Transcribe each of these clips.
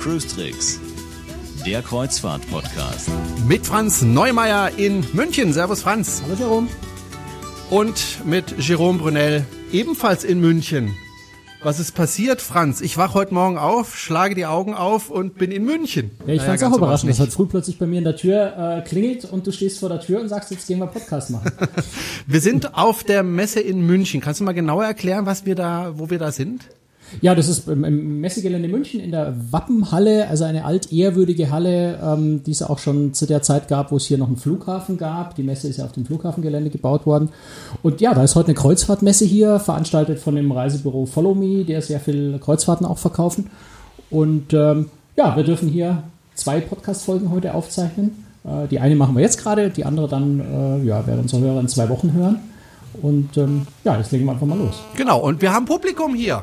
Cruise Tricks, der Kreuzfahrt-Podcast. Mit Franz Neumeier in München. Servus Franz. Hallo Jerome. Und mit Jerome Brunel ebenfalls in München. Was ist passiert, Franz? Ich wach heute Morgen auf, schlage die Augen auf und bin in München. Ja, ich Naja, fand's auch überraschend, dass heute früh plötzlich bei mir in der Tür äh, klingelt und du stehst vor der Tür und sagst, jetzt gehen wir Podcast machen. Wir sind auf der Messe in München. Kannst du mal genauer erklären, was wir da, wo wir da sind? Ja, das ist im, Messegelände München in der Wappenhalle, also eine altehrwürdige Halle, ähm, die es auch schon zu der Zeit gab, wo es hier noch einen Flughafen gab. Die Messe ist ja auf dem Flughafengelände gebaut worden. Und ja, da ist heute eine Kreuzfahrtmesse hier, veranstaltet von dem Reisebüro Follow Me, der sehr viel Kreuzfahrten auch verkaufen. Und ähm, ja, wir dürfen hier zwei Podcast-Folgen heute aufzeichnen. Äh, die eine machen wir jetzt gerade, die andere dann, äh, ja, werden unsere Hörer in zwei Wochen hören. Und ähm, ja, jetzt legen wir einfach mal los. Genau, und wir haben Publikum hier.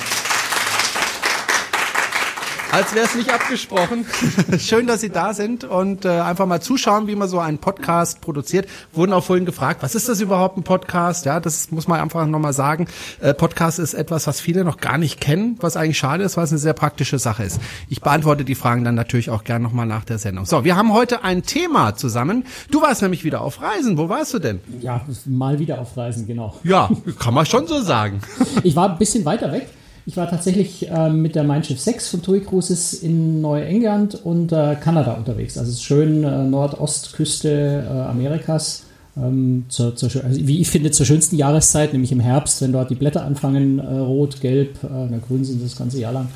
Als wäre es nicht abgesprochen. Schön, dass Sie da sind und äh, einfach mal zuschauen, wie man so einen Podcast produziert. Wurden auch vorhin gefragt, was ist das überhaupt ein Podcast? Ja, das muss man einfach nochmal sagen. Äh, Podcast ist etwas, was viele noch gar nicht kennen, was eigentlich schade ist, weil es eine sehr praktische Sache ist. Ich beantworte die Fragen dann natürlich auch gern nochmal nach der Sendung. So, wir haben heute ein Thema zusammen. Du warst nämlich wieder auf Reisen. Wo warst du denn? Ja, mal wieder auf Reisen, genau. Ja, kann man schon so sagen. Ich war ein bisschen weiter weg. Ich war tatsächlich äh, mit der Mein Schiff 6 von TUI Cruises in Neuengland und äh, Kanada unterwegs. Also schön äh, Nordostküste äh, Amerikas. Ähm, zur, zur, also wie ich finde, zur schönsten Jahreszeit, nämlich im Herbst, wenn dort die Blätter anfangen, äh, rot, gelb, äh, grün sind das ganze Jahr lang,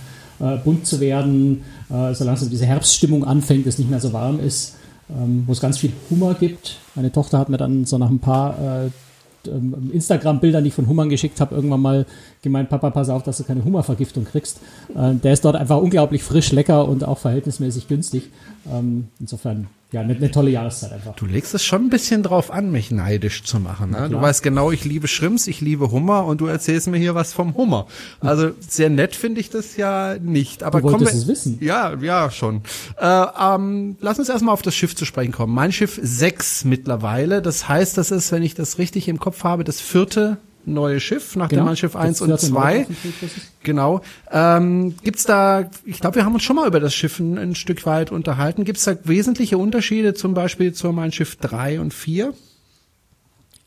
bunt zu werden, so langsam diese Herbststimmung anfängt, es nicht mehr so warm ist, ähm, wo es ganz viel Hummer gibt. Meine Tochter hat mir dann so nach ein paar ähm, Instagram-Bildern, die ich von Hummern geschickt habe, irgendwann mal gemeint, Papa, pass auf, dass du keine Hummervergiftung kriegst. Äh, der ist dort einfach unglaublich frisch, lecker und auch verhältnismäßig günstig. Ähm, insofern, ja, eine, eine tolle Jahreszeit einfach. Du legst es schon ein bisschen drauf an, mich neidisch zu machen. Ne? Du weißt genau, ich liebe Shrimps, ich liebe Hummer und du erzählst mir hier was vom Hummer. Also sehr nett finde ich das ja nicht. Aber Du wolltest wir, es wissen. Ja, ja, schon. Äh, ähm, lass uns erstmal auf das Schiff zu sprechen kommen. Mein Schiff 6 mittlerweile. Das heißt, das ist, wenn ich das richtig im Kopf habe, das vierte neue Schiff nach dem Mein Schiff 1 Das und vierte 2. Nord- und Cruises. Genau. Ähm, gibt's da, ich glaube, wir haben uns schon mal über das Schiff ein, ein Stück weit unterhalten. Gibt's da wesentliche Unterschiede zum Beispiel zu Mein Schiff 3 und 4?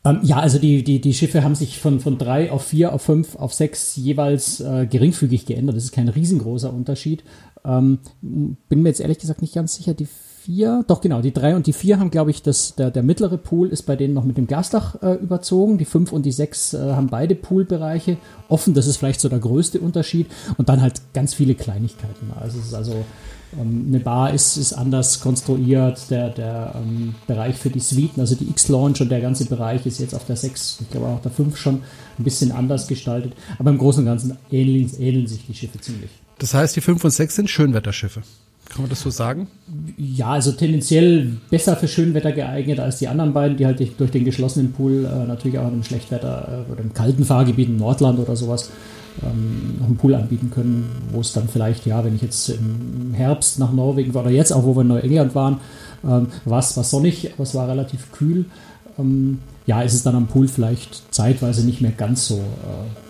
Ähm, ja, also die, die, die Schiffe haben sich von, von drei auf vier, auf fünf, auf sechs jeweils äh, geringfügig geändert. Das ist kein riesengroßer Unterschied. Ähm, bin mir jetzt ehrlich gesagt nicht ganz sicher. Die vier, doch genau, die drei und die vier haben, glaube ich, das, der, der mittlere Pool ist bei denen noch mit dem Glasdach äh, überzogen. Die fünf und die sechs äh, haben beide Poolbereiche offen. Das ist vielleicht so der größte Unterschied. Und dann halt ganz viele Kleinigkeiten. Also es ist also ähm, eine Bar ist, ist anders konstruiert, der, der ähm, Bereich für die Suiten, also die X-Launch und der ganze Bereich ist jetzt auf der 6, ich glaube auch auf der 5 schon ein bisschen anders gestaltet. Aber im Großen und Ganzen ähneln, ähneln sich die Schiffe ziemlich. Das heißt, die 5 und 6 sind Schönwetterschiffe. Kann man das so sagen? Ja, also tendenziell besser für Schönwetter geeignet als die anderen beiden, die halt durch den geschlossenen Pool äh, natürlich auch in einem Schlechtwetter äh, oder im kalten Fahrgebiet, im Nordland oder sowas, ähm, noch einen Pool anbieten können, wo es dann vielleicht, ja, wenn ich jetzt im Herbst nach Norwegen war oder jetzt auch, wo wir in Neuengland waren, ähm, war es war sonnig, aber es war relativ kühl. Ähm, ja, ist es dann am Pool vielleicht zeitweise nicht mehr ganz so äh,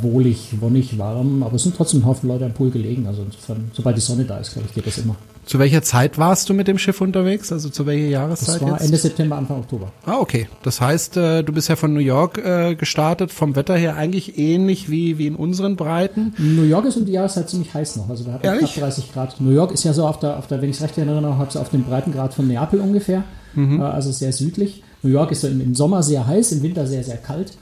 wohlig, wonnig, warm, aber es sind trotzdem ein Haufen Leute am Pool gelegen. Also insofern, sobald die Sonne da ist, glaube ich, geht das immer. Zu welcher Zeit warst du mit dem Schiff unterwegs? Also zu welcher Das Jahreszeit war jetzt? Ende September, Anfang Oktober. Ah, okay. Das heißt, äh, du bist ja von New York äh, gestartet, vom Wetter her eigentlich ähnlich wie, wie in unseren Breiten. New York ist um die Jahreszeit ziemlich heiß noch. Also wir hatten knapp 30 Grad. New York ist ja so auf der, auf der wenn ich es recht erinnere, noch, so auf dem Breitengrad von Neapel ungefähr. Äh, also sehr südlich. New York ist so im, im Sommer sehr heiß, im Winter sehr, sehr kalt.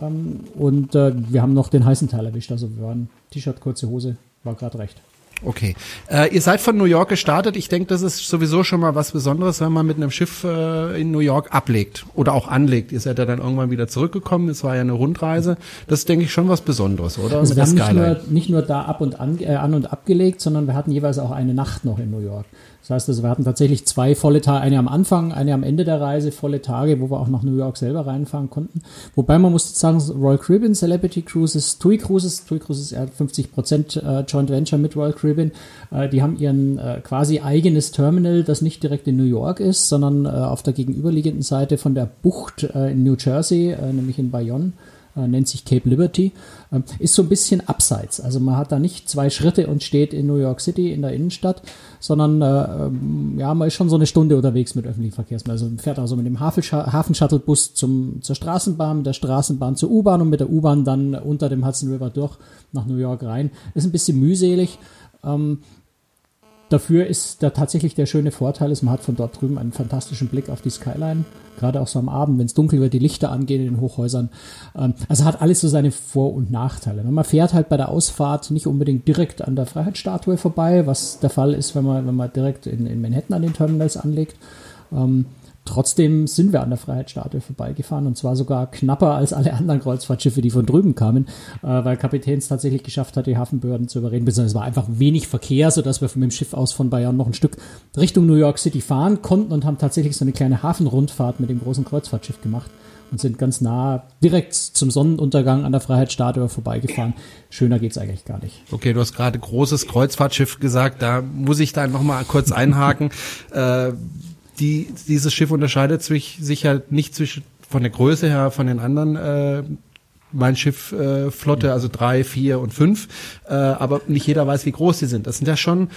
Ähm, und äh, wir haben noch den heißen Teil erwischt. Also wir waren T-Shirt, kurze Hose, war gerade recht. Okay. Äh, ihr seid von New York gestartet. Ich denke, das ist sowieso schon mal was Besonderes, wenn man mit einem Schiff äh, in New York ablegt oder auch anlegt. Ihr seid ja dann irgendwann wieder zurückgekommen. Es war ja eine Rundreise. Das ist, denke ich, schon was Besonderes, oder? Also wir haben nicht nur, nicht nur da ab und an, äh, an und abgelegt, sondern wir hatten jeweils auch eine Nacht noch in New York. Das heißt, also wir hatten tatsächlich zwei volle Tage, eine am Anfang, eine am Ende der Reise, volle Tage, wo wir auch nach New York selber reinfahren konnten. Wobei man muss sagen, Royal Caribbean, Celebrity Cruises, TUI Cruises, TUI Cruises er hat 50 Prozent äh, Joint Venture mit Royal Caribbean. Äh, die haben ihren äh, quasi eigenes Terminal, das nicht direkt in New York ist, sondern auf der gegenüberliegenden Seite von der Bucht in New Jersey, nämlich in Bayonne nennt sich Cape Liberty, äh, ist so ein bisschen abseits. Also man hat da nicht zwei Schritte und steht in New York City in der Innenstadt, sondern äh, ähm, ja, man ist schon so eine Stunde unterwegs mit öffentlichen Verkehrsmitteln. Also man fährt also mit dem Hafenshuttlebus zum, zur Straßenbahn, mit der Straßenbahn zur U-Bahn und mit der U-Bahn dann unter dem Hudson River durch nach New York rein. Ist ein bisschen mühselig. Ähm, Dafür ist da tatsächlich der schöne Vorteil, ist, man hat von dort drüben einen fantastischen Blick auf die Skyline. Gerade auch so am Abend, wenn es dunkel wird, die Lichter angehen in den Hochhäusern. Ähm, also hat alles so seine Vor- und Nachteile. Man fährt halt bei der Ausfahrt nicht unbedingt direkt an der Freiheitsstatue vorbei, was der Fall ist, wenn man, wenn man direkt in, in Manhattan an den Terminals anlegt. Ähm, Trotzdem sind wir an der Freiheitsstatue vorbeigefahren und zwar sogar knapper als alle anderen Kreuzfahrtschiffe, die von drüben kamen, äh, weil Kapitän es tatsächlich geschafft hat, die Hafenbehörden zu überreden. Beziehungsweise es war einfach wenig Verkehr, sodass wir von dem Schiff aus von Bayern noch ein Stück Richtung New York City fahren konnten und haben tatsächlich so eine kleine Hafenrundfahrt mit dem großen Kreuzfahrtschiff gemacht und sind ganz nah direkt zum Sonnenuntergang an der Freiheitsstatue vorbeigefahren. Schöner geht's eigentlich gar nicht. Okay, du hast gerade großes Kreuzfahrtschiff gesagt, da muss ich da noch mal kurz einhaken. äh, die, dieses Schiff unterscheidet sich, sich halt nicht zwischen, von der Größe her von den anderen äh, mein Schiff äh, Flotte, also drei, vier und fünf, äh, aber nicht jeder weiß, wie groß sie sind. Das sind ja schon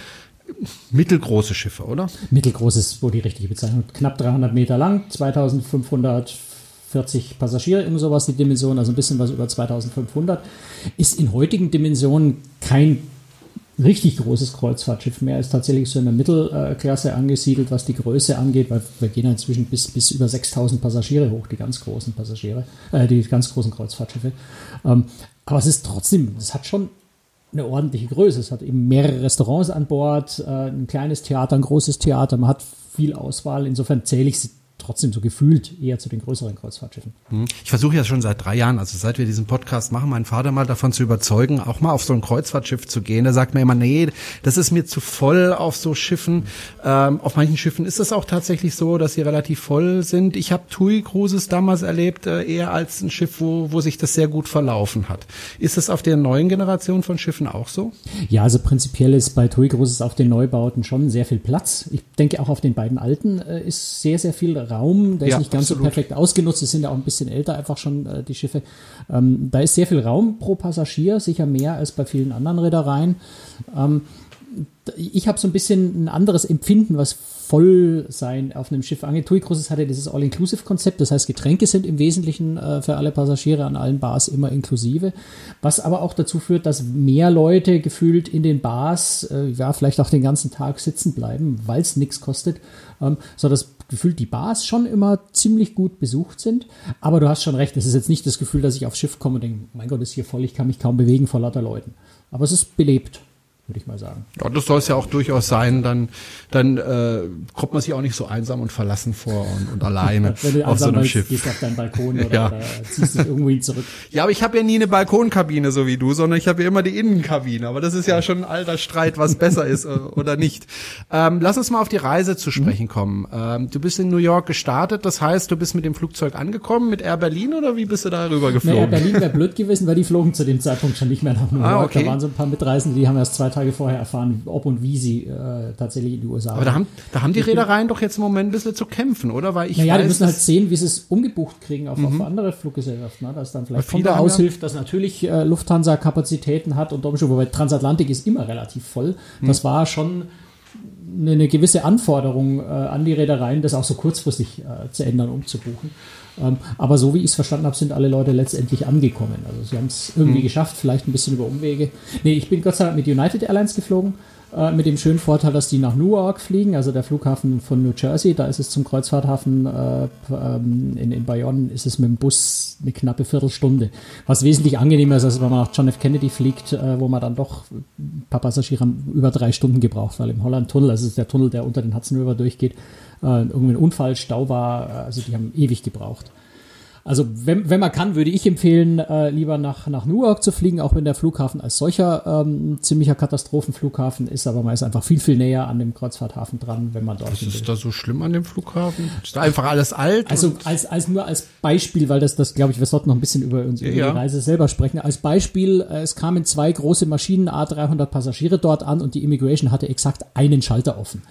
mittelgroße Schiffe, oder? Mittelgroß ist wohl die richtige Bezeichnung. Knapp 300 Meter lang, 2540 Passagiere, irgend sowas die Dimension, also ein bisschen was über 2500. Ist in heutigen Dimensionen kein richtig großes Kreuzfahrtschiff mehr, ist tatsächlich so in der Mittelklasse angesiedelt, was die Größe angeht, weil wir gehen inzwischen bis, bis über 6000 Passagiere hoch, die ganz großen Passagiere, äh, die ganz großen Kreuzfahrtschiffe. Ähm, aber es ist trotzdem, es hat schon eine ordentliche Größe. Es hat eben mehrere Restaurants an Bord, äh, ein kleines Theater, ein großes Theater, man hat viel Auswahl. Insofern zähle ich sie trotzdem so gefühlt eher zu den größeren Kreuzfahrtschiffen. Hm. Ich versuche ja schon seit drei Jahren, also seit wir diesen Podcast machen, meinen Vater mal davon zu überzeugen, auch mal auf so ein Kreuzfahrtschiff zu gehen. Er sagt mir immer, nee, das ist mir zu voll auf so Schiffen. Ähm, auf manchen Schiffen ist es auch tatsächlich so, dass sie relativ voll sind. Ich habe TUI Cruises damals erlebt, äh, eher als ein Schiff, wo, wo sich das sehr gut verlaufen hat. Ist das auf der neuen Generation von Schiffen auch so? Ja, also prinzipiell ist bei TUI Cruises auf den Neubauten schon sehr viel Platz. Ich denke auch auf den beiden alten äh, ist sehr, sehr viel Raum, der ja, ist nicht ganz absolut. so perfekt ausgenutzt. Es sind ja auch ein bisschen älter einfach schon äh, die Schiffe. Ähm, da ist sehr viel Raum pro Passagier, sicher mehr als bei vielen anderen Reedereien. Ähm, ich habe so ein bisschen ein anderes Empfinden, was Vollsein auf einem Schiff angeht. TUI Cruises hatte dieses All-Inclusive-Konzept, das heißt, Getränke sind im Wesentlichen äh, für alle Passagiere an allen Bars immer inklusive, was aber auch dazu führt, dass mehr Leute gefühlt in den Bars, äh, ja, vielleicht auch den ganzen Tag sitzen bleiben, weil es nichts kostet, ähm, so dass gefühlt die Bars schon immer ziemlich gut besucht sind. Aber du hast schon recht, es ist jetzt nicht das Gefühl, dass ich aufs Schiff komme und denke, mein Gott, ist hier voll, ich kann mich kaum bewegen vor lauter Leuten. Aber es ist belebt würde ich mal sagen. Ja, das soll es ja auch durchaus sein. Dann, dann äh, kommt man sich auch nicht so einsam und verlassen vor und, und alleine auf so einem Schiff. Gehst auf deinen Balkon oder, ja. oder ziehst dich irgendwo hin zurück. Ja, aber ich habe ja nie eine Balkonkabine so wie du, sondern ich habe ja immer die Innenkabine. Aber das ist ja schon ein alter Streit, was besser ist äh, oder nicht. Ähm, lass uns mal auf die Reise zu sprechen kommen. Ähm, du bist in New York gestartet, das heißt, du bist mit dem Flugzeug angekommen, mit Air Berlin oder wie bist du da rüber geflogen? Nee, Air Berlin wäre blöd gewesen, weil die flogen zu dem Zeitpunkt schon nicht mehr nach New ah, York. Ah, okay. Da waren so ein paar Mitreisende, die haben erst zwei Tage vorher erfahren, ob und wie sie äh, tatsächlich in die USA Aber da haben, da haben die Reedereien doch jetzt im Moment ein bisschen zu kämpfen, oder? Weil ich naja, weiß, die müssen halt sehen, wie sie es umgebucht kriegen auf, mhm. auf andere Fluggesellschaften. Ne? Dass dann vielleicht Honda aushilft, dass natürlich äh, Lufthansa Kapazitäten hat und Domschub, wobei Transatlantik ist immer relativ voll. Mhm. Das war schon eine, eine gewisse Anforderung äh, an die Reedereien, das auch so kurzfristig äh, zu ändern, umzubuchen. Ähm, aber so wie ich es verstanden habe, sind alle Leute letztendlich angekommen. Also sie haben es irgendwie mhm. geschafft, vielleicht ein bisschen über Umwege. Nee, ich bin Gott sei Dank mit United Airlines geflogen. Äh, mit dem schönen Vorteil, dass die nach Newark fliegen, also der Flughafen von New Jersey. Da ist es zum Kreuzfahrthafen äh, ähm, in, in Bayonne, ist es mit dem Bus eine knappe Viertelstunde. Was wesentlich angenehmer ist, als wenn man nach John F. Kennedy fliegt, äh, wo man dann doch ein paar Passagiere über drei Stunden gebraucht, weil im Holland-Tunnel, also ist der Tunnel, der unter den Hudson River durchgeht, äh, irgendwie ein Unfall, Stau war, äh, also die haben ewig gebraucht. Also wenn, wenn man kann, würde ich empfehlen, äh, lieber nach, nach Newark zu fliegen, auch wenn der Flughafen als solcher ähm, ein ziemlicher Katastrophenflughafen ist, aber man ist einfach viel, viel näher an dem Kreuzfahrthafen dran, wenn man dort Was ist da so schlimm an dem Flughafen? Ist da einfach alles alt? Also als, als nur als Beispiel, weil das, das glaube ich, wir sollten noch ein bisschen über unsere ja. Reise selber sprechen. Als Beispiel, äh, es kamen zwei große Maschinen, A300 Passagiere dort an und die Immigration hatte exakt einen Schalter offen.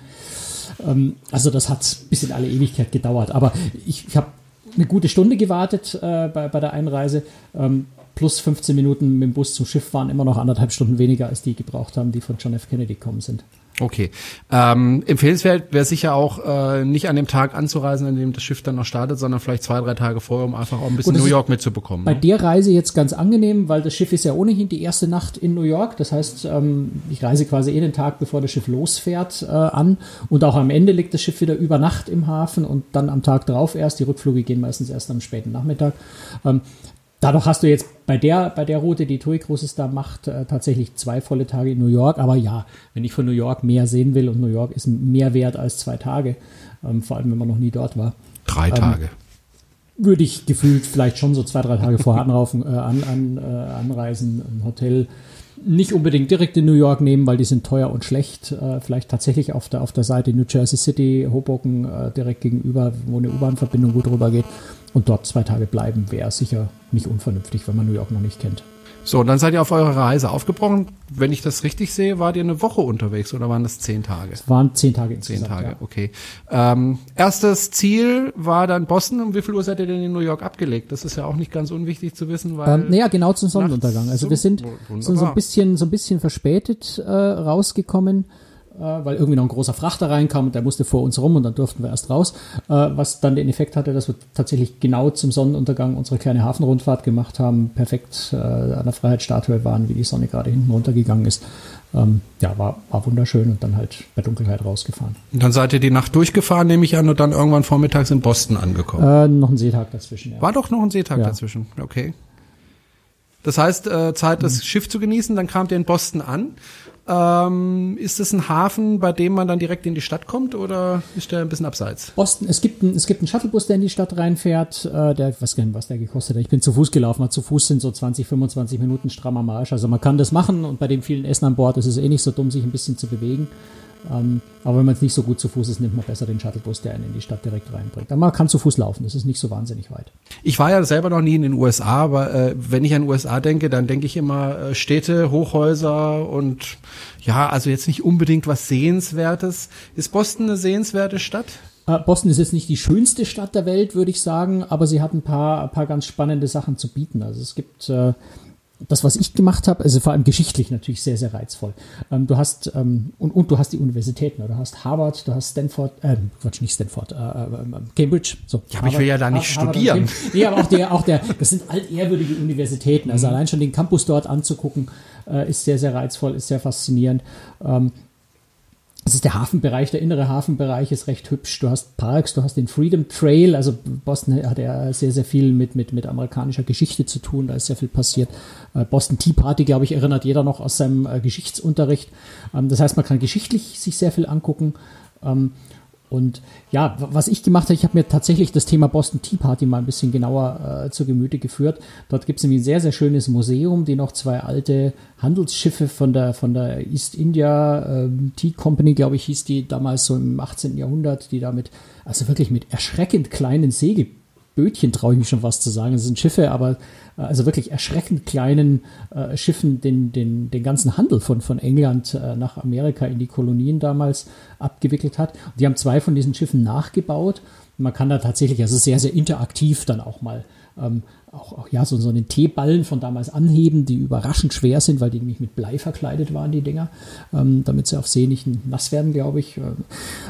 Ähm, also das hat bis in alle Ewigkeit gedauert. Aber ich, ich habe eine gute Stunde gewartet äh, bei, bei der Einreise. Ähm, plus 15 Minuten mit dem Bus zum Schiff waren immer noch anderthalb Stunden weniger, als die gebraucht haben, die von John F. Kennedy gekommen sind. Okay. Ähm, empfehlenswert wäre sicher auch, äh, nicht an dem Tag anzureisen, an dem das Schiff dann noch startet, sondern vielleicht zwei, drei Tage vorher, um einfach auch ein bisschen New York mitzubekommen. Bei ne? der Reise jetzt ganz angenehm, weil das Schiff ist ja ohnehin die erste Nacht in New York. Das heißt, ähm, ich reise quasi eh den Tag, bevor das Schiff losfährt, äh, an. Und auch am Ende liegt das Schiff wieder über Nacht im Hafen und dann am Tag drauf erst. Die Rückflüge gehen meistens erst am späten Nachmittag. Ähm, Dadurch hast du jetzt bei der, bei der Route, die TUI Cruises da macht, äh, tatsächlich zwei volle Tage in New York. Aber ja, wenn ich von New York mehr sehen will und New York ist mehr wert als zwei Tage, ähm, vor allem wenn man noch nie dort war. Drei ähm, Tage. Würde ich gefühlt vielleicht schon so zwei, drei Tage vorher anraufen, äh, an, an, äh, anreisen, ein Hotel nicht unbedingt direkt in New York nehmen, weil die sind teuer und schlecht. Äh, vielleicht tatsächlich auf der, auf der Seite New Jersey City, Hoboken äh, direkt gegenüber, wo eine U-Bahn-Verbindung gut rübergeht und dort zwei Tage bleiben, wäre sicher nicht unvernünftig, wenn man New York noch nicht kennt. So, dann seid ihr auf eurer Reise aufgebrochen. Wenn ich das richtig sehe, wart ihr eine Woche unterwegs oder waren das zehn Tage? Es waren zehn Tage insgesamt. Zehn Tage, ja. okay. Ähm, erstes Ziel war dann Boston. Um wie viel Uhr seid ihr denn in New York abgelegt? Das ist ja auch nicht ganz unwichtig zu wissen, weil. Ähm, naja, genau zum Sonnenuntergang. Also wir sind, sind so ein bisschen, so ein bisschen verspätet äh, rausgekommen. Äh, weil irgendwie noch ein großer Frachter reinkam und der musste vor uns rum und dann durften wir erst raus, äh, was dann den Effekt hatte, dass wir tatsächlich genau zum Sonnenuntergang unsere kleine Hafenrundfahrt gemacht haben, perfekt äh, an der Freiheitsstatue waren, wie die Sonne gerade hinten runtergegangen ist. Ähm, ja, war, war wunderschön und dann halt bei Dunkelheit rausgefahren. Und dann seid ihr die Nacht durchgefahren, nehme ich an, und dann irgendwann vormittags in Boston angekommen. Äh, noch ein Seetag dazwischen, ja. War doch noch ein Seetag ja. dazwischen, okay. Das heißt, äh, Zeit, das mhm. Schiff zu genießen, dann kamt ihr in Boston an ähm, ist es ein Hafen, bei dem man dann direkt in die Stadt kommt oder ist der ein bisschen abseits? Boston, es gibt, ein, es gibt einen Shuttlebus, der in die Stadt reinfährt. Äh, der, ich weiß gar nicht, was der gekostet hat. Ich bin zu Fuß gelaufen. Mal zu Fuß sind so 20, 25 Minuten strammer Marsch. Also man kann das machen und bei dem vielen Essen an Bord ist es eh nicht so dumm, sich ein bisschen zu bewegen. Ähm, aber wenn man es nicht so gut zu Fuß ist, nimmt man besser den Shuttlebus, der einen in die Stadt direkt reinbringt. Aber man kann zu Fuß laufen, das ist nicht so wahnsinnig weit. Ich war ja selber noch nie in den USA, aber äh, wenn ich an USA denke, dann denke ich immer äh, Städte, Hochhäuser und ja, also jetzt nicht unbedingt was Sehenswertes. Ist Boston eine sehenswerte Stadt? Äh, Boston ist jetzt nicht die schönste Stadt der Welt, würde ich sagen, aber sie hat ein paar, ein paar ganz spannende Sachen zu bieten. Also es gibt äh, das, was ich gemacht habe, also vor allem geschichtlich natürlich sehr, sehr reizvoll. Ähm, du hast ähm, und, und du hast die Universitäten, du hast Harvard, du hast Stanford, äh, Quatsch, nicht Stanford, äh, äh, Cambridge. So, ja, aber ich will ja da nicht Harvard studieren. Nee, aber auch der, auch der, das sind altehrwürdige Universitäten. Also mhm. allein schon den Campus dort anzugucken, äh, ist sehr, sehr reizvoll, ist sehr faszinierend. Ähm, das ist der Hafenbereich, der innere Hafenbereich ist recht hübsch. Du hast Parks, du hast den Freedom Trail. Also Boston hat ja sehr, sehr viel mit, mit, mit amerikanischer Geschichte zu tun. Da ist sehr viel passiert. Äh, Boston Tea Party, glaube ich, erinnert jeder noch aus seinem äh, Geschichtsunterricht. Ähm, das heißt, man kann geschichtlich sich sehr viel angucken. Ähm, und ja, was ich gemacht habe, ich habe mir tatsächlich das Thema Boston Tea Party mal ein bisschen genauer äh, zu Gemüte geführt. Dort gibt es nämlich ein sehr, sehr schönes Museum, die noch zwei alte Handelsschiffe von der, von der East India äh, Tea Company, glaube ich, hieß die damals so im 18. Jahrhundert, die damit, also wirklich mit erschreckend kleinen Segelbötchen, traue ich mich schon was zu sagen. Das sind Schiffe, aber äh, also wirklich erschreckend kleinen äh, Schiffen den, den, den ganzen Handel von, von England äh, nach Amerika in die Kolonien damals abgewickelt hat. Und die haben zwei von diesen Schiffen nachgebaut. man kann da tatsächlich, also sehr, sehr interaktiv dann auch mal ähm, auch, auch ja, so, so einen Teeballen von damals anheben, die überraschend schwer sind, weil die nämlich mit Blei verkleidet waren, die Dinger, ähm, damit sie auf See nicht nass werden, glaube ich. Ähm,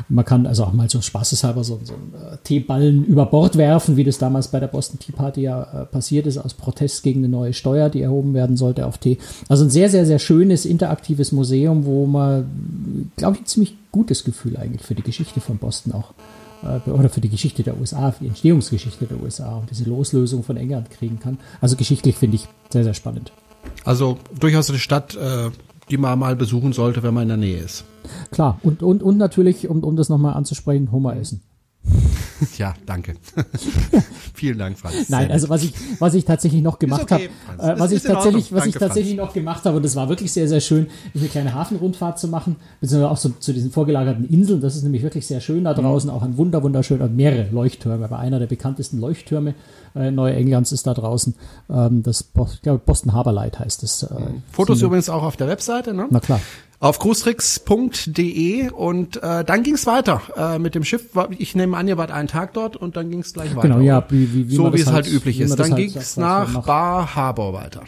man kann also auch mal so spaßeshalber so, so einen äh, Teeballen über Bord werfen, wie das damals bei der Boston Tea Party ja äh, passiert ist, aus Protest gegen eine neue Steuer, die erhoben werden sollte auf Tee. Also ein sehr, sehr, sehr schönes, interaktives Museum, wo man, glaube ich, ein ziemlich gutes Gefühl eigentlich für die Geschichte von Boston auch oder für die Geschichte der USA, für die Entstehungsgeschichte der USA und diese Loslösung von England kriegen kann. Also geschichtlich finde ich sehr, sehr spannend. Also durchaus eine Stadt, äh, die man mal besuchen sollte, wenn man in der Nähe ist. Klar, und, und, und natürlich, um, um das nochmal anzusprechen, Hummer essen. Ja, danke. Vielen Dank, Franz. Nein, also was ich, was ich tatsächlich noch gemacht okay, habe, äh, was ich tatsächlich, was ich tatsächlich noch gemacht habe, und das war wirklich sehr, sehr schön, ist eine kleine Hafenrundfahrt zu machen, beziehungsweise auch so zu diesen vorgelagerten Inseln. Das ist nämlich wirklich sehr schön da mhm. draußen, auch ein wunder, wunderschöner, mehrere Leuchttürme, aber einer der bekanntesten Leuchttürme äh, Neuenglands ist da draußen. Ähm, das, ich glaube, Boston Harbor Light heißt es. Äh, Fotos übrigens auch auf der Webseite, ne? Na klar auf cruistricks.de und äh, dann ging es weiter äh, mit dem Schiff. Ich nehme an, ihr wart einen Tag dort und dann ging es gleich weiter. Genau, ja, wie, wie, wie so wie es halt, halt üblich ist. Dann halt ging es nach Bar Harbor weiter.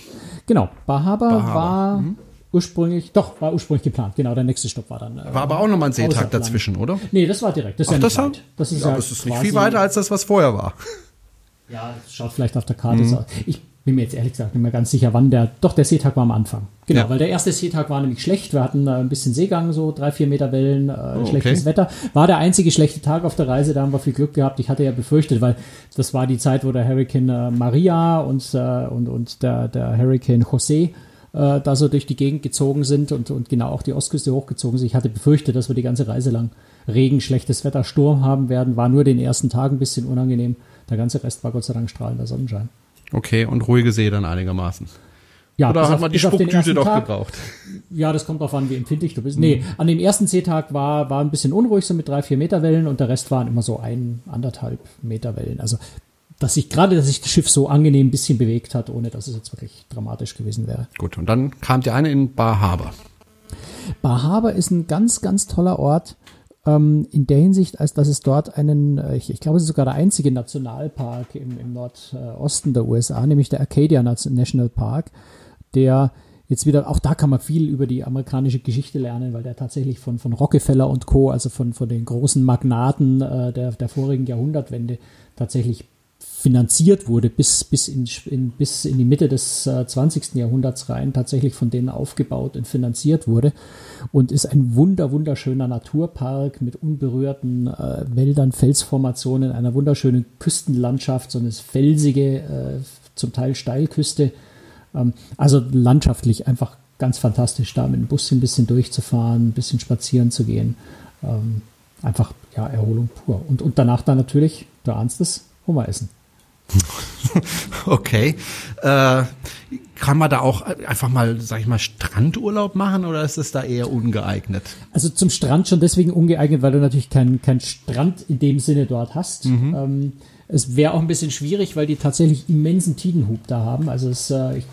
Genau, Bar Harbor, Bar Harbor. war mhm. ursprünglich, doch, war ursprünglich geplant. Genau, der nächste Stopp war dann. Äh, war aber auch nochmal ein Seetag dazwischen, oder? Nee, das war direkt. Das ist Ach, ja das, hat, das ist ja, ja das ist nicht viel weiter als das, was vorher war. Ja, das schaut vielleicht auf der Karte mhm. so. Ich bin mir jetzt ehrlich gesagt nicht mehr ganz sicher, wann der, doch der Seetag war am Anfang. Genau, ja. weil der erste Seetag war nämlich schlecht. Wir hatten äh, ein bisschen Seegang, so drei, vier Meter Wellen, äh, oh, schlechtes okay. Wetter. War der einzige schlechte Tag auf der Reise, da haben wir viel Glück gehabt. Ich hatte ja befürchtet, weil das war die Zeit, wo der Hurricane äh, Maria und, äh, und, und der, der Hurricane José äh, da so durch die Gegend gezogen sind und, und genau auch die Ostküste hochgezogen sind. Ich hatte befürchtet, dass wir die ganze Reise lang Regen, schlechtes Wetter, Sturm haben werden. War nur den ersten Tag ein bisschen unangenehm. Der ganze Rest war Gott sei Dank strahlender Sonnenschein. Okay, und ruhige See dann einigermaßen. Ja, Oder hat man die Spucktüte doch Tag, gebraucht? Ja, das kommt darauf an, wie empfindlich du bist. Nee, an dem ersten Seetag war, war ein bisschen unruhig, so mit drei, vier Meter Wellen und der Rest waren immer so ein, anderthalb Meter Wellen. Also, dass sich gerade, dass sich das Schiff so angenehm ein bisschen bewegt hat, ohne dass es jetzt wirklich dramatisch gewesen wäre. Gut, und dann kam der eine in Bar Harbor. Bar Harbor ist ein ganz, ganz toller Ort ähm, in der Hinsicht, als dass es dort einen, äh, ich, ich glaube, es ist sogar der einzige Nationalpark im, im Nordosten der USA, nämlich der Arcadia National Park, der jetzt wieder, auch da kann man viel über die amerikanische Geschichte lernen, weil der tatsächlich von, von Rockefeller und Co., also von, von den großen Magnaten äh, der, der vorigen Jahrhundertwende, tatsächlich finanziert wurde bis, bis, in, in, bis in die Mitte des äh, 20. Jahrhunderts rein, tatsächlich von denen aufgebaut und finanziert wurde und ist ein wunder, wunderschöner Naturpark mit unberührten äh, Wäldern, Felsformationen, einer wunderschönen Küstenlandschaft, so eine felsige, äh, zum Teil Steilküste. Ähm, also landschaftlich einfach ganz fantastisch, da mit dem Bus ein bisschen durchzufahren, ein bisschen spazieren zu gehen. Ähm, einfach, ja, Erholung pur. Und, und danach dann natürlich, du ahnst es, Hummer essen. okay. Äh, kann man da auch einfach mal, sag ich mal, Strandurlaub machen oder ist es da eher ungeeignet? Also zum Strand schon deswegen ungeeignet, weil du natürlich keinen kein Strand in dem Sinne dort hast. Mhm. Ähm, es wäre auch ein bisschen schwierig, weil die tatsächlich immensen Tidenhub da haben. Also es, äh, ich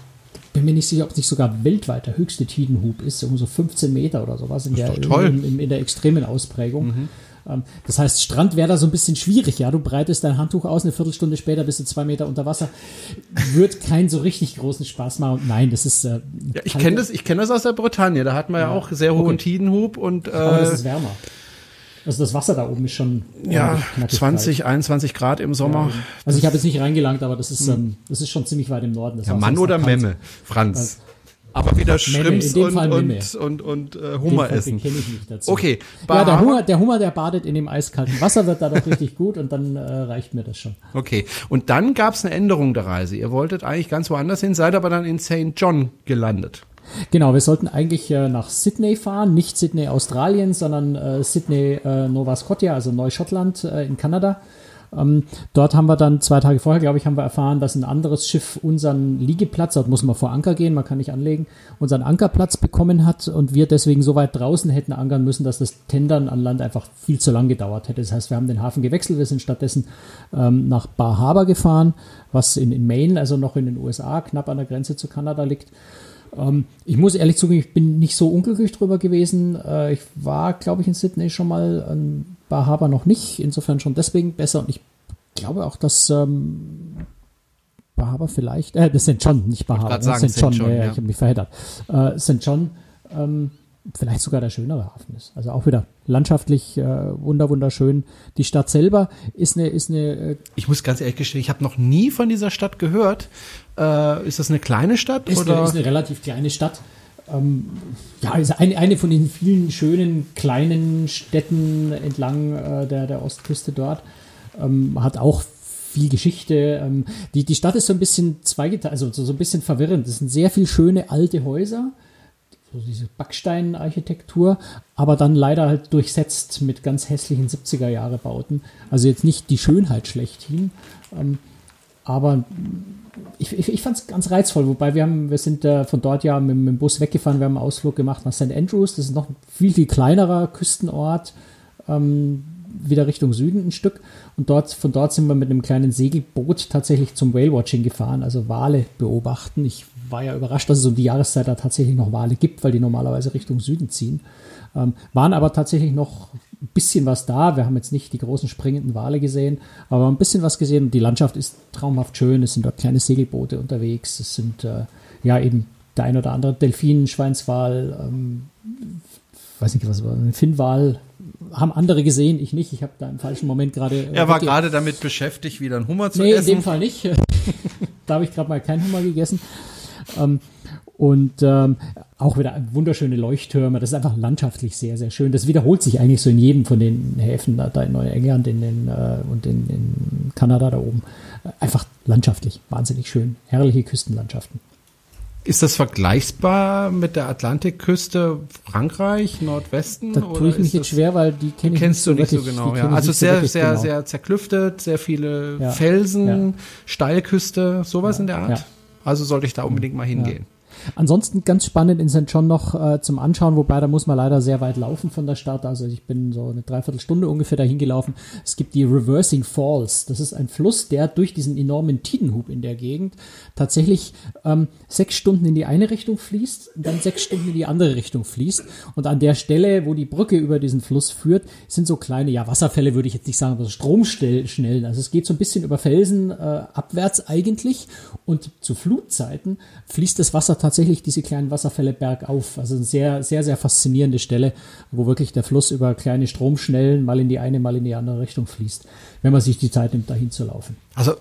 bin mir nicht sicher, ob es nicht sogar weltweit der höchste Tidenhub ist, um so 15 Meter oder sowas in, der, in, in, in, der extremen Ausprägung. Mhm. Ähm, das heißt, Strand wäre da so ein bisschen schwierig, ja. Du breitest dein Handtuch aus, eine Viertelstunde später bist du zwei Meter unter Wasser. Wird keinen so richtig großen Spaß machen. nein, das ist. Äh, ja, ich kenne das, ich kenne das aus der Bretagne. Da hat man ja, ja auch sehr hohen okay. Tidenhub und. Äh, Aber das ist wärmer. Also das Wasser da oben ist schon ja 20, kalt. 21 Grad im Sommer. Ja, also ich habe jetzt nicht reingelangt, aber das ist hm. ähm, das ist schon ziemlich weit im Norden. Das ja, Mann oder Memme, Franz. Aber wieder Schrimps und, und, und, und, äh, Hummer essen. kenne ich nicht dazu. Okay. Ja, der Hummer, der Hummer, der badet in dem eiskalten Wasser, wird da doch richtig gut und dann äh, reicht mir das schon. Okay. Und dann gab es eine Änderung der Reise. Ihr wolltet eigentlich ganz woanders hin, seid aber dann in St. John gelandet. Genau, wir sollten eigentlich äh, nach Sydney fahren, nicht Sydney, Australien, sondern äh, Sydney, äh, Nova Scotia, also Neuschottland äh, in Kanada. Ähm, dort haben wir dann zwei Tage vorher, glaube ich, haben wir erfahren, dass ein anderes Schiff unseren Liegeplatz, dort muss man vor Anker gehen, man kann nicht anlegen, unseren Ankerplatz bekommen hat und wir deswegen so weit draußen hätten ankern müssen, dass das Tendern an Land einfach viel zu lang gedauert hätte. Das heißt, wir haben den Hafen gewechselt, wir sind stattdessen ähm, nach Bar Harbor gefahren, was in, in Maine, also noch in den USA, knapp an der Grenze zu Kanada liegt. Ähm, ich muss ehrlich zugeben, ich bin nicht so unglücklich drüber gewesen. Äh, ich war, glaube ich, in Sydney schon mal ein Bahaba noch nicht, insofern schon deswegen besser. Und ich glaube auch, dass ähm, Bahaba vielleicht, äh, das St. John, nicht Bahaba, das St. John, John, ja, ich habe mich verheddert. Äh, St. John ähm, vielleicht sogar der schönere Hafen ist. Also auch wieder landschaftlich äh, wunder wunderschön. Die Stadt selber ist eine ist eine. Äh, ich muss ganz ehrlich gestehen, ich habe noch nie von dieser Stadt gehört. Äh, ist das eine kleine Stadt ist oder? Eine, ist eine relativ kleine Stadt ähm, ja, ist eine, eine von den vielen schönen kleinen Städten entlang äh, der, der Ostküste dort. Ähm, hat auch viel Geschichte. Ähm, die, die Stadt ist so ein bisschen zweigeteilt, also so, so ein bisschen verwirrend. Es sind sehr viele schöne alte Häuser. so diese Backsteinarchitektur, aber dann leider halt durchsetzt mit ganz hässlichen 70er-Jahre-Bauten. Also jetzt nicht die Schönheit schlechthin, ähm, aber ich, ich, ich fand es ganz reizvoll, wobei wir haben, wir sind äh, von dort ja mit, mit, dem Bus weggefahren, wir haben einen Ausflug gemacht nach St. Andrews, das ist noch ein viel, viel kleinerer Küstenort, ähm, wieder Richtung Süden ein Stück. Und dort, von dort sind wir mit einem kleinen Segelboot tatsächlich zum Whale-Watching gefahren, also Wale beobachten. Ich war ja überrascht, dass es um die Jahreszeit da tatsächlich noch Wale gibt, weil die normalerweise Richtung Süden ziehen. Ähm, waren aber tatsächlich noch ein bisschen was da. Wir haben jetzt nicht die großen springenden Wale gesehen, aber ein bisschen was gesehen. Die Landschaft ist traumhaft schön. Es sind dort kleine Segelboote unterwegs. Es sind äh, ja eben der ein oder andere Delfin, Schweinswal, ähm, weiß nicht was war, ein Finnwal. Haben andere gesehen, ich nicht. Ich habe da im falschen Moment gerade. Er war gerade damit beschäftigt, wieder einen Hummer zu nee, essen. Nee, in dem Fall nicht. da habe ich gerade mal keinen Hummer gegessen. Ähm, und ähm, auch wieder wunderschöne Leuchttürme. Das ist einfach landschaftlich sehr, sehr schön. Das wiederholt sich eigentlich so in jedem von den Häfen da, in Neuengland in den, äh, und in, in Kanada da oben. Einfach landschaftlich, wahnsinnig schön. Herrliche Küstenlandschaften. Ist das vergleichbar mit der Atlantikküste Frankreich, Nordwesten? Da tue ich mich jetzt schwer, weil die kenne ich kennst so du nicht wirklich, so genau. Ja. Also sehr, so sehr, genau. sehr zerklüftet, sehr viele ja. Felsen, ja. Steilküste, sowas in der Art. Also sollte ich da unbedingt mal hingehen. Ansonsten ganz spannend in St. John noch äh, zum Anschauen, wobei da muss man leider sehr weit laufen von der Stadt. Also ich bin so eine Dreiviertelstunde ungefähr dahin gelaufen. Es gibt die Reversing Falls. Das ist ein Fluss, der durch diesen enormen Tidenhub in der Gegend tatsächlich ähm, sechs Stunden in die eine Richtung fließt, dann sechs Stunden in die andere Richtung fließt. Und an der Stelle, wo die Brücke über diesen Fluss führt, sind so kleine, ja, Wasserfälle würde ich jetzt nicht sagen, aber Stromschnellen. Also es geht so ein bisschen über Felsen äh, abwärts eigentlich. Und zu Flutzeiten fließt das Wasser tatsächlich diese kleinen Wasserfälle bergauf. Also eine sehr, sehr, sehr faszinierende Stelle, wo wirklich der Fluss über kleine Stromschnellen mal in die eine, mal in die andere Richtung fließt, wenn man sich die Zeit nimmt, dahin zu laufen. Also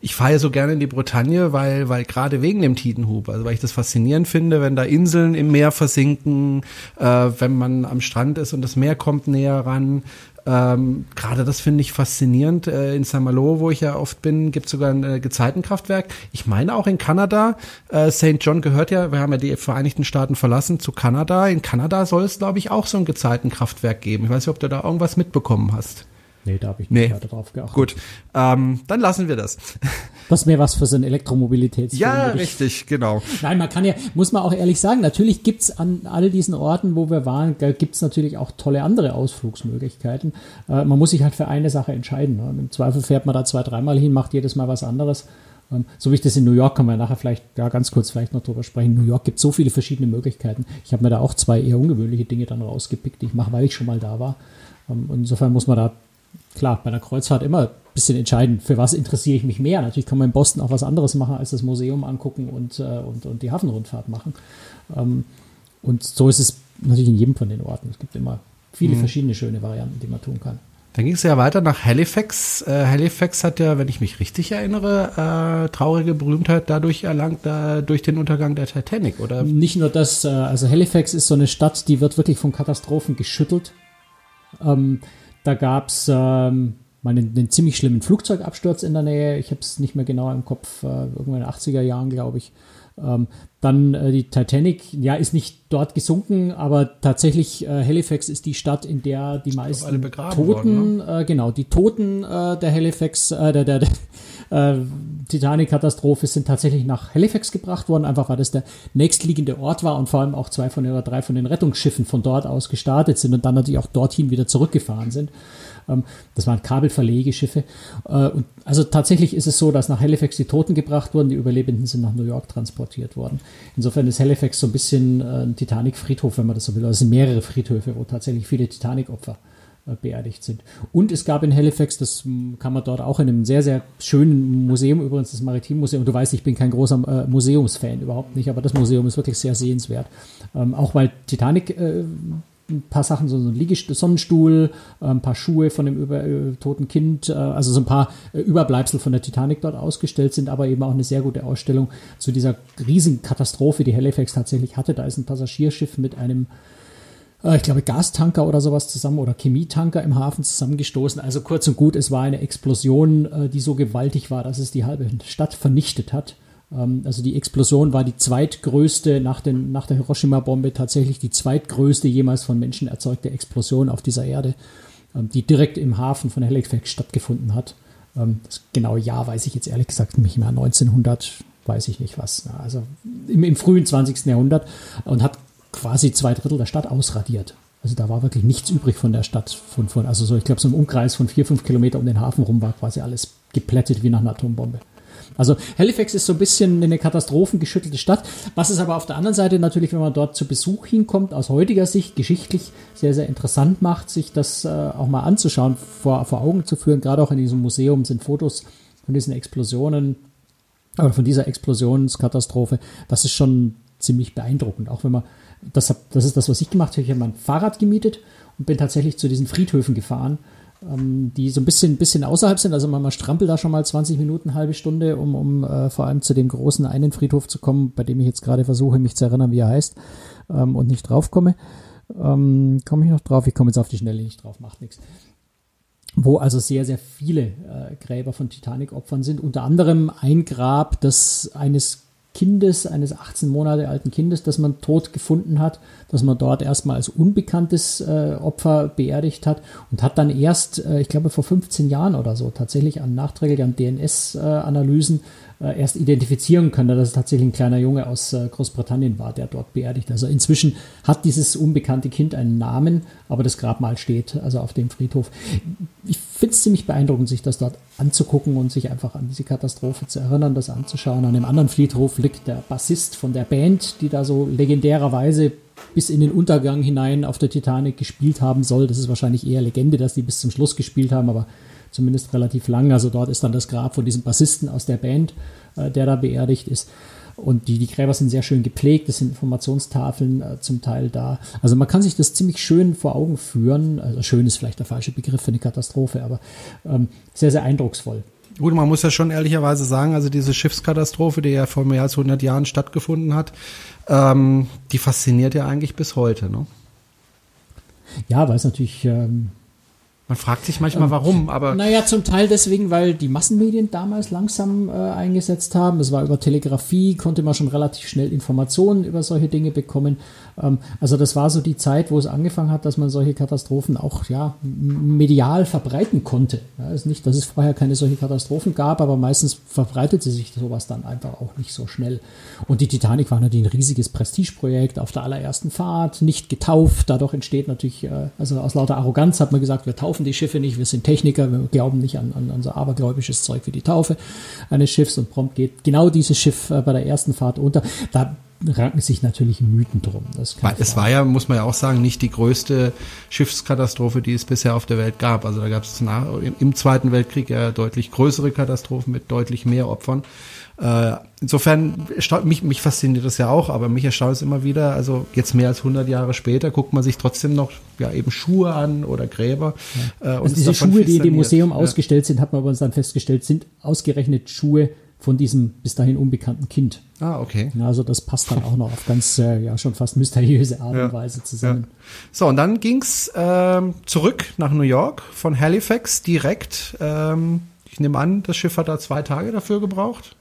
ich fahre ja so gerne in die Bretagne, weil, weil gerade wegen dem Tidenhub, also weil ich das faszinierend finde, wenn da Inseln im Meer versinken, äh, wenn man am Strand ist und das Meer kommt näher ran, ähm, Gerade das finde ich faszinierend. Äh, in Saint-Malo, wo ich ja oft bin, gibt es sogar ein äh, Gezeitenkraftwerk. Ich meine auch in Kanada. Äh, St. John gehört ja, wir haben ja die Vereinigten Staaten verlassen, zu Kanada. In Kanada soll es, glaube ich, auch so ein Gezeitenkraftwerk geben. Ich weiß nicht, ob du da irgendwas mitbekommen hast. Nee, da habe ich nicht nee. weiter drauf geachtet. Gut, ähm, dann lassen wir das. Das wäre was für so ein Elektromobilitätsfilm. Ja, richtig, genau. Nein, man kann ja, muss man auch ehrlich sagen, natürlich gibt's an all diesen Orten, wo wir waren, gibt's natürlich auch tolle andere Ausflugsmöglichkeiten. Äh, man muss sich halt für eine Sache entscheiden. Ne? Im Zweifel fährt man da zwei, dreimal hin, macht jedes Mal was anderes. Ähm, so wie ich das in New York, kann man nachher vielleicht, ja, ganz kurz vielleicht noch drüber sprechen. New York gibt so viele verschiedene Möglichkeiten. Ich habe mir da auch zwei eher ungewöhnliche Dinge dann rausgepickt, die ich mache, weil ich schon mal da war. Ähm, und insofern muss man da klar, bei einer Kreuzfahrt immer ein bisschen entscheiden, für was interessiere ich mich mehr. Natürlich kann man in Boston auch was anderes machen, als das Museum angucken und, äh, und, und die Hafenrundfahrt machen. Ähm, und so ist es natürlich in jedem von den Orten. Es gibt immer viele mhm. verschiedene schöne Varianten, die man tun kann. Dann ging es ja weiter nach Halifax. Äh, Halifax hat ja, wenn ich mich richtig erinnere, äh, traurige Berühmtheit dadurch erlangt, äh, durch den Untergang der Titanic, oder? Nicht nur das, äh, also Halifax ist so eine Stadt, die wird wirklich von Katastrophen geschüttelt. Ähm, da gab es ähm, mal einen, einen, ziemlich schlimmen Flugzeugabsturz in der Nähe. Ich habe es nicht mehr genau im Kopf, äh, irgendwann in den 80er Jahren, glaube ich. Ähm, dann äh, die Titanic, ja, ist nicht dort gesunken, aber tatsächlich äh, Halifax ist die Stadt, in der die meisten Toten, worden, ne? äh, genau, die Toten äh, der Halifax, äh, der, der, der äh, Titanic-Katastrophe sind tatsächlich nach Halifax gebracht worden, einfach weil das der nächstliegende Ort war und vor allem auch zwei von den oder drei von den Rettungsschiffen von dort aus gestartet sind und dann natürlich auch dorthin wieder zurückgefahren sind. Ähm, das waren Kabelverlegeschiffe. Äh, und also tatsächlich ist es so, dass nach Halifax die Toten gebracht wurden, die Überlebenden sind nach New York transportiert worden. Insofern ist Halifax so ein bisschen äh, ein Titanic-Friedhof, wenn man das so will. Also es sind mehrere Friedhöfe, wo tatsächlich viele Titanic-Opfer äh, beerdigt sind. Und es gab in Halifax, das hm, kann man dort auch in einem sehr, sehr schönen Museum, übrigens das Maritimmuseum, du weißt, ich bin kein großer äh, Museumsfan, überhaupt nicht, aber das Museum ist wirklich sehr sehenswert. Ähm, auch weil Titanic äh, ein paar Sachen, so ein Liegest Sonnenstuhl, äh, ein paar Schuhe von dem über, äh, toten Kind, äh, also so ein paar äh, Überbleibsel von der Titanic dort ausgestellt sind, aber eben auch eine sehr gute Ausstellung zu dieser riesigen Katastrophe, die Halifax tatsächlich hatte. Da ist ein Passagierschiff mit einem äh, ich glaube, Gastanker oder sowas zusammen oder Chemietanker im Hafen zusammengestoßen. Also kurz und gut, es war eine Explosion, äh, die so gewaltig war, dass es die halbe Stadt vernichtet hat. Ähm, also die Explosion war die zweitgrößte nach, den, nach der Hiroshima-Bombe tatsächlich die zweitgrößte jemals von Menschen erzeugte Explosion auf dieser Erde, ähm, die direkt im Hafen von Halifax stattgefunden hat. Ähm, das genaue Jahr weiß ich jetzt ehrlich gesagt nicht mehr. 1900, weiß ich nicht was. Also im, im frühen 20. Jahrhundert und hat quasi zwei Drittel der Stadt ausradiert. Also da war wirklich nichts übrig von der Stadt. Von, von, also so, ich glaube, so im Umkreis von vier, fünf Kilometer um den Hafen rum war quasi alles geplättet wie nach einer Atombombe. Also Halifax ist so ein bisschen eine katastrophengeschüttelte Stadt, was es aber auf der anderen Seite natürlich, wenn man dort zu Besuch hinkommt, aus heutiger Sicht geschichtlich sehr, sehr interessant macht, sich das äh, auch mal anzuschauen, vor, vor Augen zu führen. Gerade auch in diesem Museum sind Fotos von diesen Explosionen, oder von dieser Explosionskatastrophe. Das ist schon ziemlich beeindruckend, auch wenn man das, das ist das, was ich gemacht habe. Ich habe mein Fahrrad gemietet und bin tatsächlich zu diesen Friedhöfen gefahren, die so ein bisschen, bisschen außerhalb sind. Also man, man strampelt da schon mal 20 Minuten, halbe Stunde, um, um äh, vor allem zu dem großen einen Friedhof zu kommen, bei dem ich jetzt gerade versuche, mich zu erinnern, wie er heißt ähm, und nicht draufkomme. Ähm, komme ich noch drauf? Ich komme jetzt auf die Schnelle nicht drauf, macht nichts wo also sehr, sehr viele äh, Gräber von Titanic-Opfern sind. Unter anderem ein Grab das eines Kindes, eines 18 Monate alten Kindes, das man tot gefunden hat, das man dort erstmal als unbekanntes äh, Opfer beerdigt hat und hat dann erst, äh, ich glaube vor 15 Jahren oder so, tatsächlich an nachträglichen DNS-Analysen äh, erst identifizieren können, dass es tatsächlich ein kleiner Junge aus äh, Großbritannien war, der dort beerdigt. Also inzwischen hat dieses unbekannte Kind einen Namen, aber das Grabmal steht also auf dem Friedhof. Ich finde es ziemlich beeindruckend, sich das dort anzugucken und sich einfach an diese Katastrophe zu erinnern, das anzuschauen. An dem anderen Friedhof liegt der Bassist von der Band, die da so legendärerweise bis in den Untergang hinein auf der Titanic gespielt haben soll. Das ist wahrscheinlich eher Legende, dass die bis zum Schluss gespielt haben, aber zumindest relativ lang. Also dort ist dann das Grab von diesem Bassisten aus der Band, äh, der da beerdigt ist. Und die, die Gräber sind sehr schön gepflegt, es sind Informationstafeln äh, zum Teil da. Also man kann sich das ziemlich schön vor Augen führen. Also schön ist vielleicht der falsche Begriff für eine Katastrophe, aber ähm, sehr, sehr eindrucksvoll. Gut, man muss ja schon ehrlicherweise sagen, also diese Schiffskatastrophe, die ja vor mehr als 100 Jahren stattgefunden hat, ähm, die fasziniert ja eigentlich bis heute, ne? Ja, weil es natürlich ähm, man fragt sich manchmal, ähm, warum, aber. Naja, zum Teil deswegen, weil die Massenmedien damals langsam äh, eingesetzt haben. Es war über Telegrafie, konnte man schon relativ schnell Informationen über solche Dinge bekommen. Ähm, also das war so die Zeit, wo es angefangen hat, dass man solche Katastrophen auch ja, medial verbreiten konnte. Ja, ist nicht, dass es vorher keine solche Katastrophen gab, aber meistens verbreitete sich sowas dann einfach auch nicht so schnell. Und die Titanic war natürlich ein riesiges Prestigeprojekt auf der allerersten Fahrt, nicht getauft. Dadurch entsteht natürlich, äh, also aus lauter Arroganz hat man gesagt, wir taufen die Schiffe nicht, wir sind Techniker, wir glauben nicht an, an, an abergläubisches Zeug wie die Taufe eines Schiffs und prompt geht genau dieses Schiff äh, bei der ersten Fahrt unter. Da ranken sich natürlich Mythen drum. es war ja, muss man ja auch sagen, nicht die größte Schiffskatastrophe, die es bisher auf der Welt gab. Also da gab es im Zweiten Weltkrieg ja deutlich größere Katastrophen mit deutlich mehr Opfern. Äh, insofern, mich, mich fasziniert das ja auch, aber mich erstaunt es immer wieder, also jetzt mehr als 100 Jahre später guckt man sich trotzdem noch ja eben Schuhe an oder Gräber. Ja. Äh, und also diese Schuhe, die im Museum ja. ausgestellt sind, hat man aber uns dann festgestellt, sind ausgerechnet Schuhe von diesem bis dahin unbekannten Kind. Ah, okay. Also das passt dann auch noch auf ganz, äh, ja, schon fast mysteriöse Art und Weise zusammen. Ja. So, und dann ging's ähm, zurück nach New York von Halifax direkt. Ähm, ich nehme an, das Schiff hat da zwei Tage dafür gebraucht.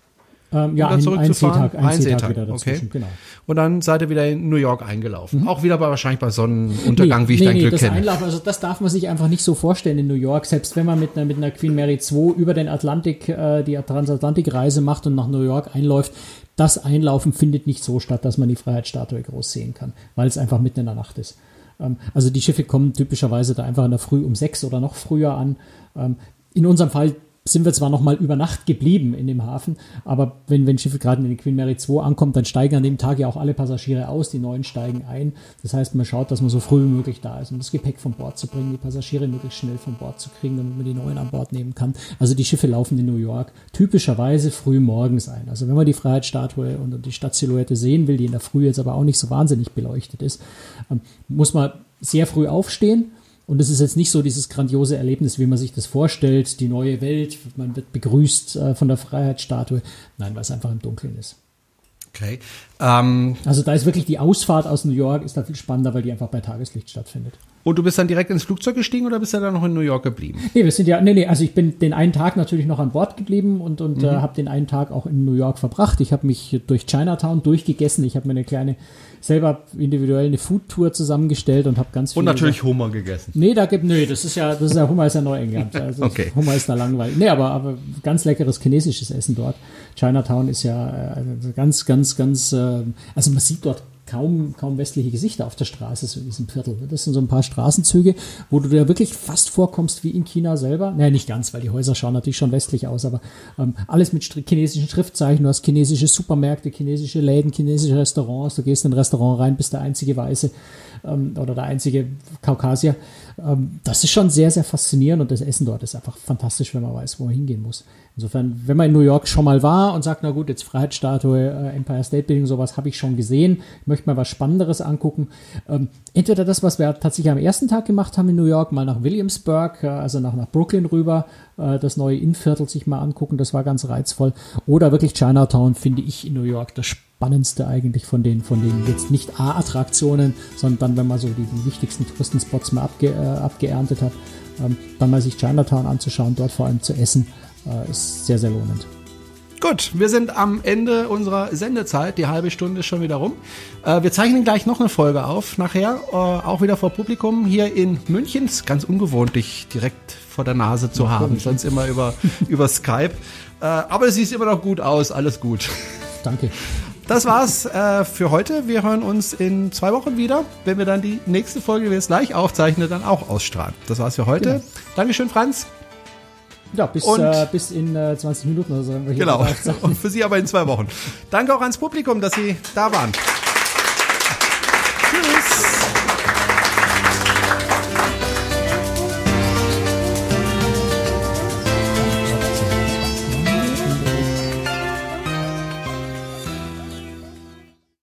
Ähm, ja, ein, ein Seetag, ein, ein Seetag, wieder dazwischen, okay. genau. Und dann seid ihr wieder in New York eingelaufen. Mhm. Auch wieder bei, wahrscheinlich bei Sonnenuntergang, nee, wie ich nee, dein nee, Glück das kenne. Einlaufen, also das darf man sich einfach nicht so vorstellen in New York. Selbst wenn man mit einer, mit einer Queen Mary II über den Atlantik, äh, die Transatlantikreise macht und nach New York einläuft, das Einlaufen findet nicht so statt, dass man die Freiheitsstatue groß sehen kann, weil es einfach mitten in der Nacht ist. Ähm, also die Schiffe kommen typischerweise da einfach in der Früh um sechs oder noch früher an. Ähm, in unserem Fall sind wir zwar noch mal über Nacht geblieben in dem Hafen, aber wenn, wenn Schiffe gerade in den Queen Mary 2 ankommt, dann steigen an dem Tag ja auch alle Passagiere aus, die neuen steigen ein. Das heißt, man schaut, dass man so früh wie möglich da ist, um das Gepäck von Bord zu bringen, die Passagiere möglichst schnell von Bord zu kriegen, damit man die neuen an Bord nehmen kann. Also die Schiffe laufen in New York typischerweise früh morgens ein. Also wenn man die Freiheitsstatue und die Stadtsilhouette sehen will, die in der Früh jetzt aber auch nicht so wahnsinnig beleuchtet ist, ähm, muss man sehr früh aufstehen und es ist jetzt nicht so dieses grandiose Erlebnis, wie man sich das vorstellt, die neue Welt, man wird begrüßt äh, von der Freiheitsstatue. Nein, weil es einfach im Dunkeln ist. Okay. Ähm, also da ist wirklich die Ausfahrt aus New York ist da viel spannender, weil die einfach bei Tageslicht stattfindet. Und du bist dann direkt ins Flugzeug gestiegen oder bist du dann noch in New York geblieben? Nee, wir sind ja, nee, nee, also ich bin den einen Tag natürlich noch an Bord geblieben und, und mhm. äh, habe den einen Tag auch in New York verbracht. Ich habe mich durch Chinatown durchgegessen. Ich habe mir eine kleine, selber individuell eine Foodtour zusammengestellt und habe ganz viel. Und natürlich Hummer gegessen. Nee, da gibt, nee, das ist ja, das ist ja, Hummer ist ja Neuengland. Also okay. Hummer ist da langweilig. Nee, aber, aber ganz leckeres chinesisches Essen dort. Chinatown ist ja äh, ganz, ganz, ganz, äh, also man sieht dort kaum, kaum westliche Gesichter auf der Straße, so in diesem Viertel. Das sind so ein paar Straßenzüge, wo du dir wirklich fast vorkommst wie in China selber. Naja, nicht ganz, weil die Häuser schauen natürlich schon westlich aus, aber ähm, alles mit chinesischen Schriftzeichen. Du hast chinesische Supermärkte, chinesische Läden, chinesische Restaurants. Du gehst in ein Restaurant rein, bist der einzige Weiße ähm, oder der einzige Kaukasier. Ähm, das ist schon sehr, sehr faszinierend und das Essen dort ist einfach fantastisch, wenn man weiß, wo man hingehen muss. Insofern, wenn man in New York schon mal war und sagt, na gut, jetzt Freiheitsstatue, äh, Empire State Building, sowas habe ich schon gesehen, möchte mal was Spannenderes angucken. Ähm, entweder das, was wir tatsächlich am ersten Tag gemacht haben in New York, mal nach Williamsburg, äh, also nach, nach Brooklyn rüber, äh, das neue Innenviertel sich mal angucken, das war ganz reizvoll. Oder wirklich Chinatown finde ich in New York das spannendste eigentlich von den, von den jetzt nicht A-Attraktionen, sondern dann, wenn man so die, die wichtigsten Touristenspots mal abge, äh, abgeerntet hat, ähm, dann mal sich Chinatown anzuschauen, dort vor allem zu essen, ist sehr, sehr lohnend. Gut, wir sind am Ende unserer Sendezeit. Die halbe Stunde ist schon wieder rum. Äh, wir zeichnen gleich noch eine Folge auf, nachher, äh, auch wieder vor Publikum hier in München. Ist ganz ungewohnt, dich direkt vor der Nase zu haben, sonst immer über, über Skype. Äh, aber es sieht immer noch gut aus, alles gut. Danke. Das war's äh, für heute. Wir hören uns in zwei Wochen wieder, wenn wir dann die nächste Folge, die wir jetzt gleich aufzeichnen, dann auch ausstrahlen. Das war's für heute. Genau. Dankeschön, Franz. Ja, bis, äh, bis in äh, 20 Minuten oder so. Genau. Und für Sie aber in zwei Wochen. Danke auch ans Publikum, dass Sie da waren.